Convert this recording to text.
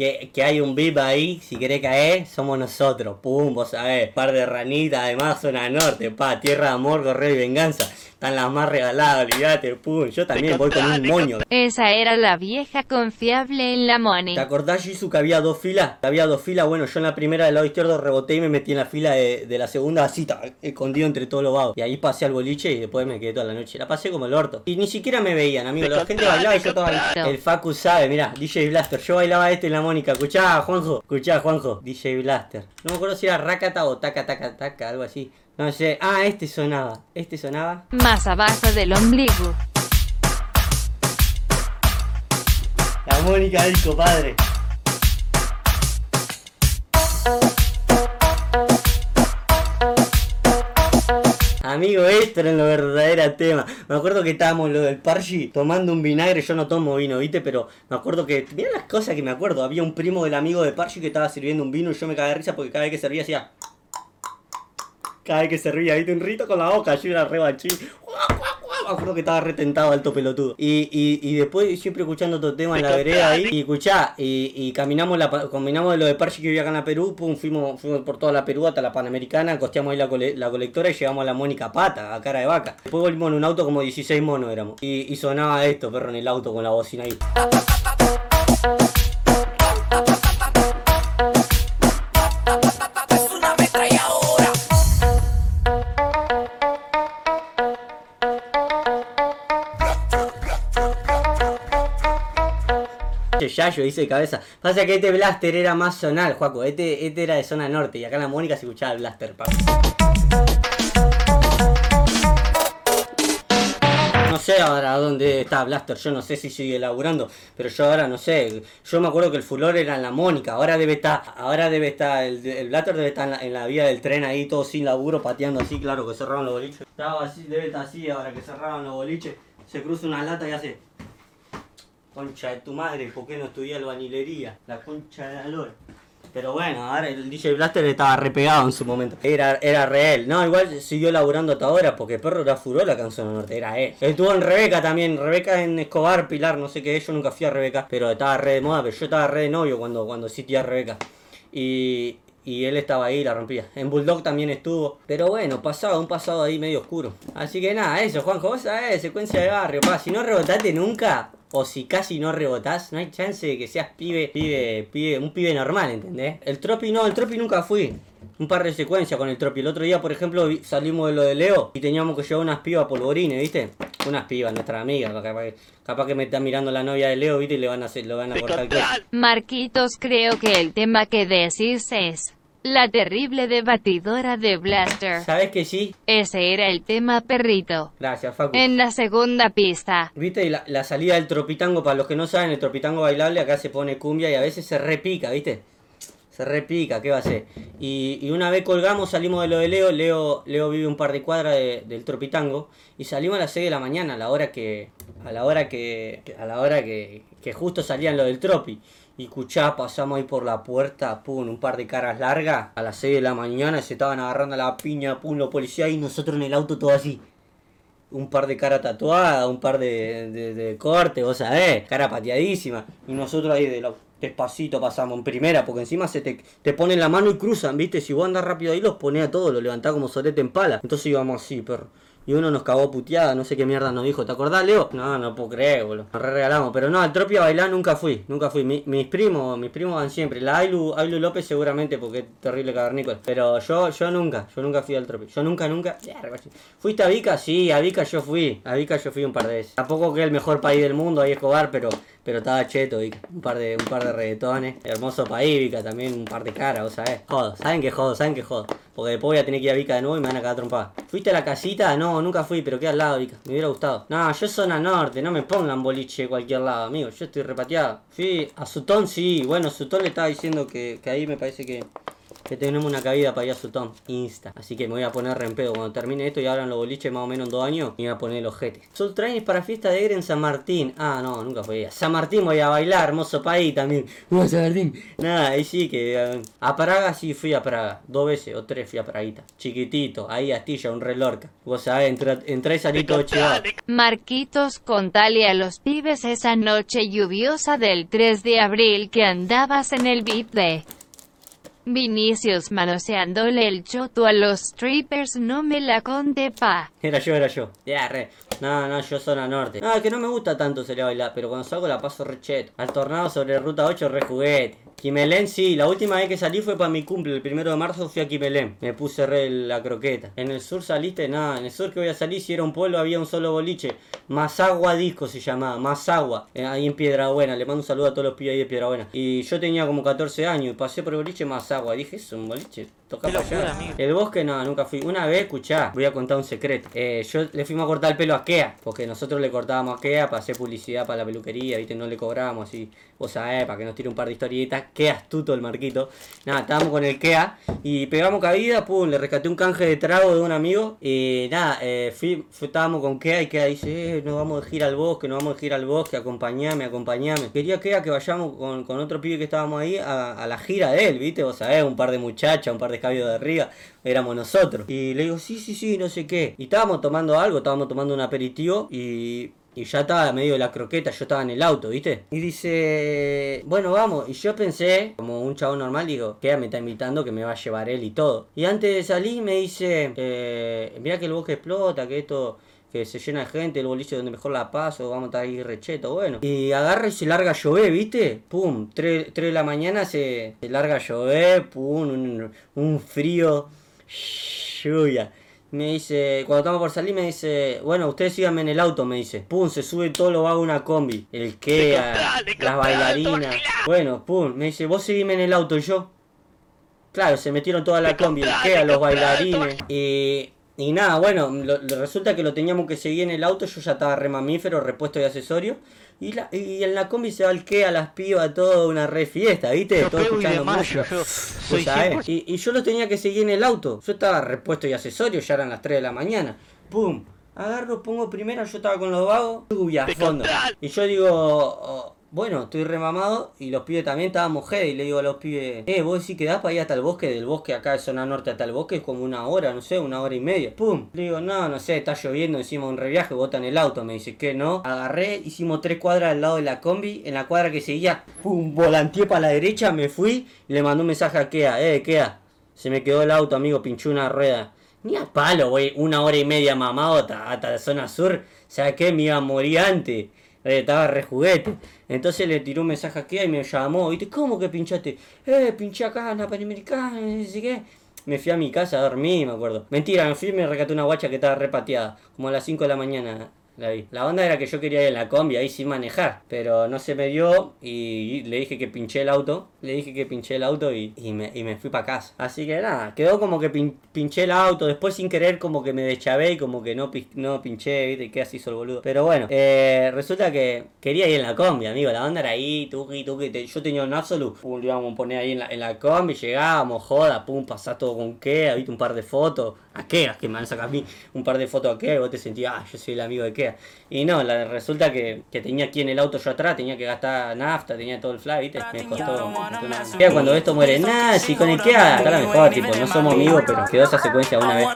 que, que hay un VIP ahí, si querés caer, somos nosotros. Pum, vos sabés, par de ranitas, además zona norte, pa, tierra de amor, correo y venganza. Están las más regaladas, olvídate, pum. Yo también voy con un moño. Esa era la vieja confiable en la money. ¿Te acordás, Jisoo, que había dos filas? Había dos filas, bueno, yo en la primera del lado izquierdo reboté y me metí en la fila de, de la segunda así, escondido entre todos los vagos. Y ahí pasé al boliche y después me quedé toda la noche. La pasé como el orto. Y ni siquiera me veían, amigo. La gente bailaba y yo estaba. El Facu sabe, mira, DJ Blaster. Yo bailaba este en la Mónica. Escuchá, Juanjo. Escuchá, Juanjo. DJ Blaster. No me acuerdo si era Rakata o Taca Taca Taca, algo así. No sé. Ah, este sonaba. Este sonaba. Más abajo del ombligo. La Mónica disco, padre. Amigo, esto era lo verdadero tema. Me acuerdo que estábamos lo del Parchi tomando un vinagre. Yo no tomo vino, ¿viste? Pero me acuerdo que. Mirá las cosas que me acuerdo. Había un primo del amigo de Parchi que estaba sirviendo un vino y yo me cagué de risa porque cada vez que servía hacía. Cada vez que servía, ¿viste? Un rito con la boca. Yo era re bachín. Me acuerdo que estaba retentado alto pelotudo. Y, y, y después siempre escuchando otro tema en la vereda ahí. Y escuchá, y, y caminamos la combinamos de lo de Parchi que vivía acá en la Perú, pum, fuimos, fuimos por toda la Perú hasta la Panamericana, costeamos ahí la, cole- la colectora y llegamos a la Mónica Pata, a cara de vaca. Después volvimos en un auto como 16 monos éramos. Y, y sonaba esto, perro, en el auto con la bocina ahí. Yayo dice de cabeza. Pasa que este blaster era más zonal, Juaco. Este, este era de zona norte y acá en la Mónica se escuchaba el blaster. No sé ahora dónde está Blaster, yo no sé si sigue laburando, pero yo ahora no sé. Yo me acuerdo que el furor era en la Mónica, ahora debe estar, ahora debe estar, el, Blaster debe estar en la, en la vía del tren ahí, todo sin laburo, pateando así, claro que cerraron los boliches. Estaba así, debe estar así ahora que cerraron los boliches, se cruza una lata y hace. Concha de tu madre, ¿por qué no estudié albañilería? La concha de la lora. Pero bueno, ahora el DJ Blaster estaba repegado en su momento. Era, era real. No, igual siguió laburando hasta ahora porque perro era furó la canción norte, era él. Estuvo en Rebeca también, Rebeca en Escobar, Pilar, no sé qué, yo nunca fui a Rebeca, pero estaba re de moda, pero yo estaba re de novio cuando, cuando existía Rebeca. Y, y él estaba ahí, la rompía. En Bulldog también estuvo. Pero bueno, pasaba un pasado ahí medio oscuro. Así que nada, eso, Juanjo, vos sabés, secuencia de barrio, pa. Si no rebotaste nunca, o si casi no rebotás, no hay chance de que seas pibe, pibe, pibe, un pibe normal, ¿entendés? El tropi no, el tropi nunca fui. Un par de secuencias con el tropi. El otro día, por ejemplo, salimos de lo de Leo y teníamos que llevar unas pibas polvorines, ¿viste? Unas pibas, nuestra amiga, capaz, que- me está mirando la novia de Leo, ¿viste? Y le van a hacer, le van a cortar. Marquitos, creo que el tema que decís es la terrible debatidora de Blaster. ¿Sabes que sí? Ese era el tema perrito. Gracias, Facu. En la segunda pista. ¿Viste? Y la, la salida del tropitango, para los que no saben, el tropitango bailable acá se pone cumbia y a veces se repica, ¿viste? Se repica, ¿qué va a ser? Y, una vez colgamos, salimos de lo de Leo, Leo, Leo vive un par de cuadras de- del tropitango, y salimos a las 6 de la mañana, a la hora que. a la hora que. a la hora que, que justo salían lo del tropi. Y escuchá, pasamos ahí por la puerta, pum, un par de caras largas, a las 6 de la mañana se estaban agarrando a la piña, pum, los policías y nosotros en el auto todo así un par de cara tatuada, un par de, de, de corte, vos sabés, cara pateadísima. Y nosotros ahí de lo, despacito pasamos en primera, porque encima se te, te ponen la mano y cruzan, ¿viste? Si vos andás rápido ahí, los ponés a todos, los levantás como solete en pala. Entonces íbamos así, perro. Y uno nos cagó puteada, no sé qué mierda nos dijo. ¿Te acordás, Leo? No, no puedo creer, boludo. Nos re regalamos. Pero no, al tropi a bailar nunca fui, nunca fui. Mi- mis primos, mis primos van siempre. La Ailu, Ailu López seguramente porque es terrible cavernícola. Pero yo, yo nunca, yo nunca fui al tropi. Yo nunca, nunca. ¿Fuiste a Vica? Sí, a Vica yo fui. A Vica yo fui un par de veces. Tampoco que es el mejor país del mundo, ahí Escobar, pero, pero estaba cheto, Vica. Un par de, un par de reggaetones. Hermoso país, Vica, también un par de caras, vos sabés. Jodo, ¿saben que jodo? ¿Saben que jodo? Porque después voy a tener que ir a Vica de nuevo y me van a cagar trompada. ¿Fuiste a la casita? No, nunca fui, pero queda al lado, Vica. Me hubiera gustado. No, yo zona norte, no me pongan boliche de cualquier lado, amigo. Yo estoy repateado. Fui a Sutón, sí. Bueno, Sutón le estaba diciendo que, que ahí me parece que, que tenemos una cabida para ir a su tom. Insta. Así que me voy a poner re en pedo. Cuando termine esto y abran los boliches más o menos en dos años, me voy a poner los jetes. Soul Train para fiesta de Egre en San Martín. Ah, no, nunca fui a San Martín voy a bailar, hermoso país también. A San Martín. Nada, ahí sí que. eh, a Praga sí fui a Praga. Dos veces o tres fui a Praguita. Chiquitito, ahí Astilla, un relorca. Vos sabés, entra, entra y salí chivado. Marquitos contale a los pibes esa noche lluviosa del 3 de abril que andabas en el VIP de Vinicius manoseándole el choto a los strippers no me la conté pa. Era yo, era yo. Ya, re. No, no, yo zona norte. No, que no me gusta tanto salir a bailar, pero cuando salgo la paso re cheto. Al tornado sobre ruta 8 re juguete. Quimelén, sí, la última vez que salí fue para mi cumple, el primero de marzo fui a Quimelén. Me puse re la croqueta. En el sur saliste, nada, en el sur que voy a salir, si era un pueblo había un solo boliche. Masagua Disco se llamaba, Masagua, eh, ahí en Piedra Buena. Le mando un saludo a todos los pibes ahí de Piedra Buena. Y yo tenía como 14 años y pasé por el boliche Masagua. Dije, es un boliche, toca para allá. amigo. El bosque no, nunca fui. Una vez, escuchá, voy a contar un secreto. Eh, yo le fuimos a cortar el pelo a Kea, porque nosotros le cortábamos a Kea para hacer publicidad para la peluquería, viste, no le cobrábamos así, vos sabés, para que nos tire un par de historietas. Qué astuto el Marquito. Nada, estábamos con el Kea y pegamos cabida, pum, le rescaté un canje de trago de un amigo. Y nada, eh, estábamos con Kea y Kea dice, eh, nos vamos de gira al bosque, nos vamos de gira al bosque, acompañame, acompañame. Quería Kea que vayamos con, con otro pibe que estábamos ahí a, a la gira de él, viste, vos sabés, un par de muchachas, un par de cabios de arriba, éramos nosotros. Y le digo, sí, sí, sí, no sé qué. Y estábamos tomando algo, estábamos tomando un aperitivo y y ya estaba medio de la croqueta, yo estaba en el auto, ¿viste? Y dice, bueno, vamos. Y yo pensé, como un chavo normal, digo, que me está invitando, que me va a llevar él y todo. Y antes de salir me dice, eh, mira que el bosque explota, que esto que se llena de gente, el boliche donde mejor la paso, vamos a estar ahí recheto, bueno. Y agarra y se larga a llover, ¿viste? Pum, 3, de la mañana se, se larga a llover, pum, un, un frío, lluvia. Me dice, cuando estamos por salir, me dice, bueno, ustedes síganme en el auto, me dice. Pum, se sube todo lo va a una combi. El Kea, las bailarinas. Bueno, pum, me dice, vos seguime en el auto y yo. Claro, se metieron toda la combi, el Kea, los bailarines. Y, y nada, bueno, lo- lo- resulta que lo teníamos que seguir en el auto, yo ya estaba re mamífero, repuesto de accesorio. Y, la, y en la combi se el Kea, las pibas, todo una re fiesta, ¿viste? Yo Todo y escuchando música. yo. 100%. Y, y yo lo tenía que seguir en el auto. Yo estaba repuesto y accesorio, ya eran las 3 de la mañana. ¡Pum! Agarro, pongo primero, yo estaba con los vagos, lluvia a fondo. Y yo digo, oh, bueno, estoy remamado y los pibes también estábamos head y le digo a los pibes, eh, vos decís que das para ir hasta el bosque, del bosque acá de zona norte hasta el bosque es como una hora, no sé, una hora y media. ¡Pum! Le digo, no, no sé, está lloviendo, hicimos un reviaje, botan el auto, me dice, ¿qué no? Agarré, hicimos tres cuadras al lado de la combi, en la cuadra que seguía, ¡pum! Volanteé para la derecha, me fui y le mandé un mensaje a Kea, eh, Kea, se me quedó el auto, amigo, pinchó una rueda. Ni a palo, güey, una hora y media mamado hasta, hasta la zona sur. ¿Sabes qué? Me iba a morir antes. Eh, estaba re juguete. Entonces le tiró un mensaje a Kea y me llamó. ¿Viste? ¿Cómo que pinchaste? Eh, pinché acá en la Panamericana, no sé qué. Me fui a mi casa a dormir, me acuerdo. Mentira, me fui y me rescaté una guacha que estaba repateada. Como a las 5 de la mañana. La, la onda era que yo quería ir en la combi ahí sin manejar, pero no se me dio y le dije que pinché el auto, le dije que pinché el auto y, y me, y me fui para casa. Así que nada, quedó como que pin- pinché el auto, después sin querer como que me deschavé y como que no, no pinché, viste, y qué así hizo el boludo. Pero bueno, eh, resulta que quería ir en la combi, amigo, la onda era ahí, tuqui, tuqui, te- yo tenía un Absolute, lo íbamos a poner ahí en la, combi, llegábamos, joda, pum, pasás todo con Kea, viste, un par de fotos, a Kea, que me han sacado a mí un par de fotos a y vos te sentías, ah, yo soy el amigo de Kea. Y no, la, resulta que, que tenía aquí en el auto yo atrás, tenía que gastar nafta, tenía todo el fly, viste, me costó, me cuando esto muere, nada, si con el Kea, acá la mejor, tipo, no somos amigos, pero quedó esa secuencia una vez.